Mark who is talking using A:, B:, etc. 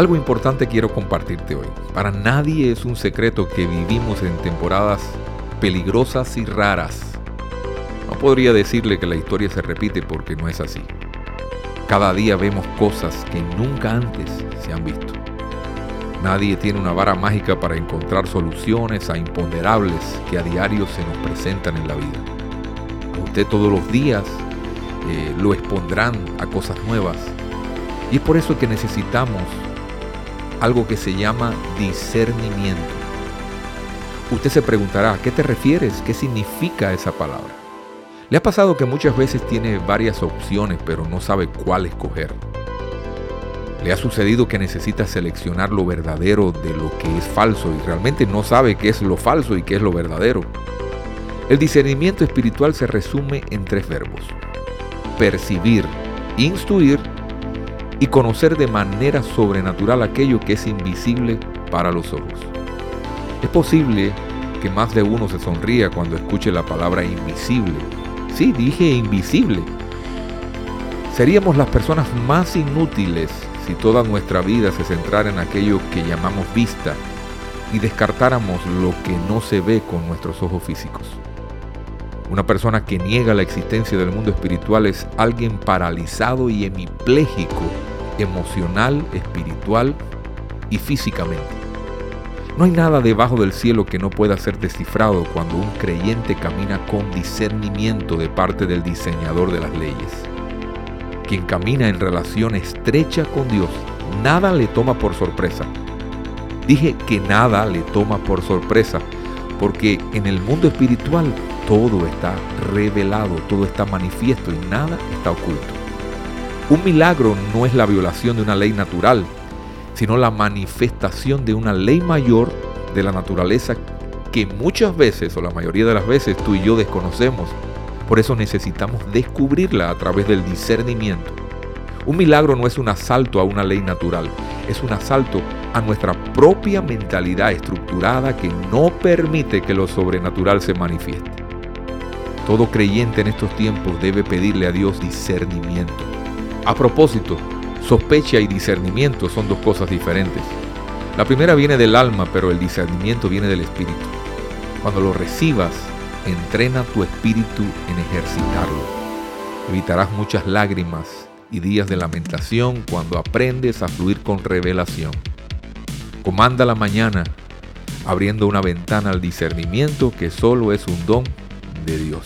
A: Algo importante quiero compartirte hoy. Para nadie es un secreto que vivimos en temporadas peligrosas y raras. No podría decirle que la historia se repite porque no es así. Cada día vemos cosas que nunca antes se han visto. Nadie tiene una vara mágica para encontrar soluciones a imponderables que a diario se nos presentan en la vida. A usted todos los días eh, lo expondrán a cosas nuevas. Y es por eso que necesitamos algo que se llama discernimiento. Usted se preguntará, ¿a qué te refieres? ¿Qué significa esa palabra? ¿Le ha pasado que muchas veces tiene varias opciones pero no sabe cuál escoger? ¿Le ha sucedido que necesita seleccionar lo verdadero de lo que es falso y realmente no sabe qué es lo falso y qué es lo verdadero? El discernimiento espiritual se resume en tres verbos. Percibir, instruir y conocer de manera sobrenatural aquello que es invisible para los ojos. Es posible que más de uno se sonría cuando escuche la palabra invisible Sí, dije invisible. Seríamos las personas más inútiles si toda nuestra vida se centrara en aquello que llamamos vista y descartáramos lo que no se ve con nuestros ojos físicos. Una persona que niega la existencia del mundo espiritual es alguien paralizado y hemipléjico, emocional, espiritual y físicamente. No hay nada debajo del cielo que no pueda ser descifrado cuando un creyente camina con discernimiento de parte del diseñador de las leyes. Quien camina en relación estrecha con Dios, nada le toma por sorpresa. Dije que nada le toma por sorpresa, porque en el mundo espiritual todo está revelado, todo está manifiesto y nada está oculto. Un milagro no es la violación de una ley natural, sino la manifestación de una ley mayor de la naturaleza que muchas veces o la mayoría de las veces tú y yo desconocemos. Por eso necesitamos descubrirla a través del discernimiento. Un milagro no es un asalto a una ley natural, es un asalto a nuestra propia mentalidad estructurada que no permite que lo sobrenatural se manifieste. Todo creyente en estos tiempos debe pedirle a Dios discernimiento. A propósito, Sospecha y discernimiento son dos cosas diferentes. La primera viene del alma, pero el discernimiento viene del espíritu. Cuando lo recibas, entrena tu espíritu en ejercitarlo. Evitarás muchas lágrimas y días de lamentación cuando aprendes a fluir con revelación. Comanda la mañana abriendo una ventana al discernimiento que solo es un don de Dios.